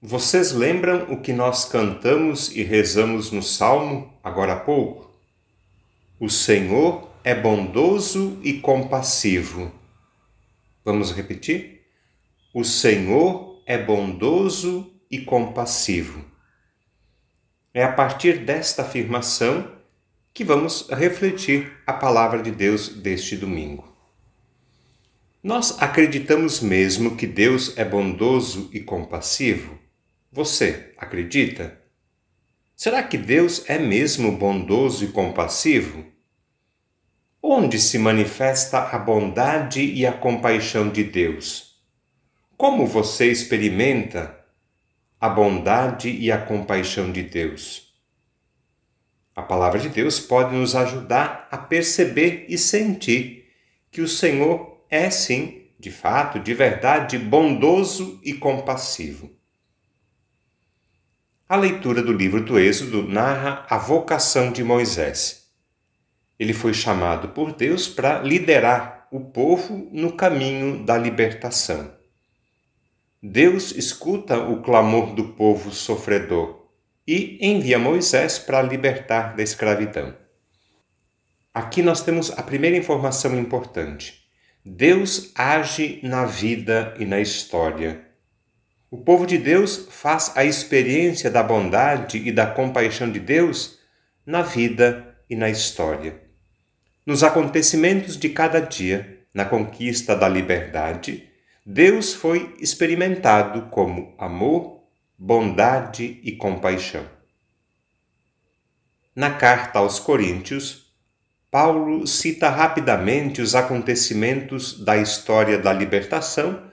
Vocês lembram o que nós cantamos e rezamos no Salmo agora há pouco? O Senhor é bondoso e compassivo. Vamos repetir? O Senhor é bondoso e compassivo. É a partir desta afirmação que vamos refletir a palavra de Deus deste domingo. Nós acreditamos mesmo que Deus é bondoso e compassivo? Você acredita? Será que Deus é mesmo bondoso e compassivo? Onde se manifesta a bondade e a compaixão de Deus? Como você experimenta a bondade e a compaixão de Deus? A palavra de Deus pode nos ajudar a perceber e sentir que o Senhor é sim, de fato, de verdade, bondoso e compassivo. A leitura do livro do Êxodo narra a vocação de Moisés. Ele foi chamado por Deus para liderar o povo no caminho da libertação. Deus escuta o clamor do povo sofredor e envia Moisés para libertar da escravidão. Aqui nós temos a primeira informação importante. Deus age na vida e na história o povo de Deus faz a experiência da bondade e da compaixão de Deus na vida e na história. Nos acontecimentos de cada dia, na conquista da liberdade, Deus foi experimentado como amor, bondade e compaixão. Na carta aos Coríntios, Paulo cita rapidamente os acontecimentos da história da libertação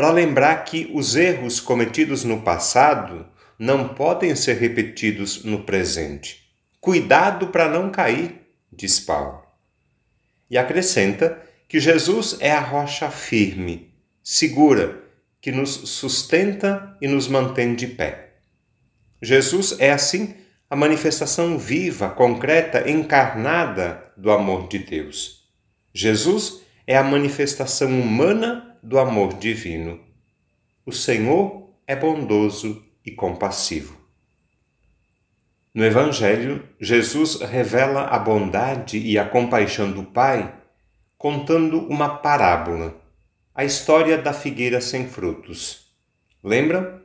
para lembrar que os erros cometidos no passado não podem ser repetidos no presente. Cuidado para não cair, diz Paulo. E acrescenta que Jesus é a rocha firme, segura, que nos sustenta e nos mantém de pé. Jesus é, assim, a manifestação viva, concreta, encarnada do amor de Deus. Jesus é a manifestação humana do amor divino. O Senhor é bondoso e compassivo. No Evangelho, Jesus revela a bondade e a compaixão do Pai contando uma parábola, a história da figueira sem frutos. Lembram?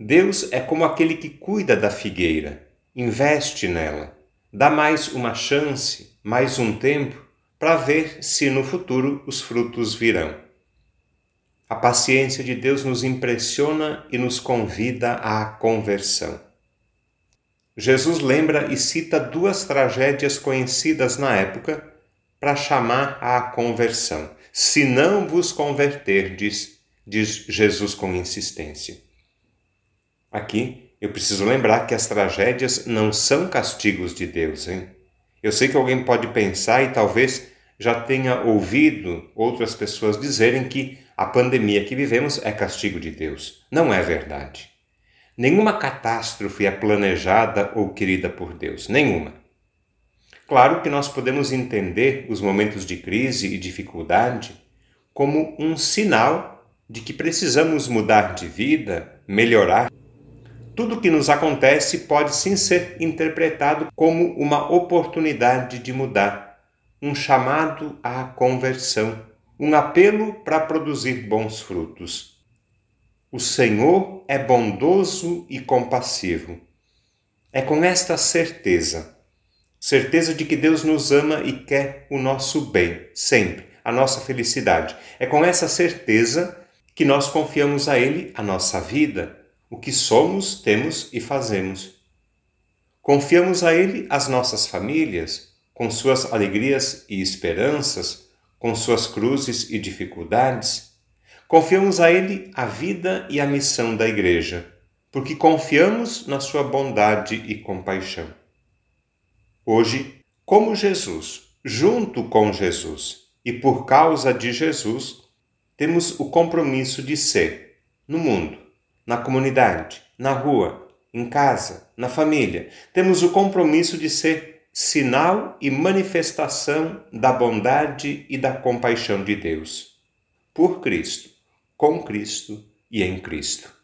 Deus é como aquele que cuida da figueira, investe nela, dá mais uma chance, mais um tempo, para ver se no futuro os frutos virão. A paciência de Deus nos impressiona e nos convida à conversão. Jesus lembra e cita duas tragédias conhecidas na época para chamar à conversão. Se não vos converterdes, diz Jesus com insistência. Aqui eu preciso lembrar que as tragédias não são castigos de Deus, hein? Eu sei que alguém pode pensar e talvez já tenha ouvido outras pessoas dizerem que a pandemia que vivemos é castigo de Deus. Não é verdade. Nenhuma catástrofe é planejada ou querida por Deus, nenhuma. Claro que nós podemos entender os momentos de crise e dificuldade como um sinal de que precisamos mudar de vida, melhorar. Tudo que nos acontece pode sim ser interpretado como uma oportunidade de mudar, um chamado à conversão um apelo para produzir bons frutos. O Senhor é bondoso e compassivo. É com esta certeza, certeza de que Deus nos ama e quer o nosso bem, sempre, a nossa felicidade. É com essa certeza que nós confiamos a Ele a nossa vida, o que somos, temos e fazemos. Confiamos a Ele as nossas famílias, com suas alegrias e esperanças, com suas cruzes e dificuldades, confiamos a Ele a vida e a missão da Igreja, porque confiamos na Sua bondade e compaixão. Hoje, como Jesus, junto com Jesus e por causa de Jesus, temos o compromisso de ser, no mundo, na comunidade, na rua, em casa, na família, temos o compromisso de ser sinal e manifestação da bondade e da compaixão de Deus. Por Cristo, com Cristo e em Cristo.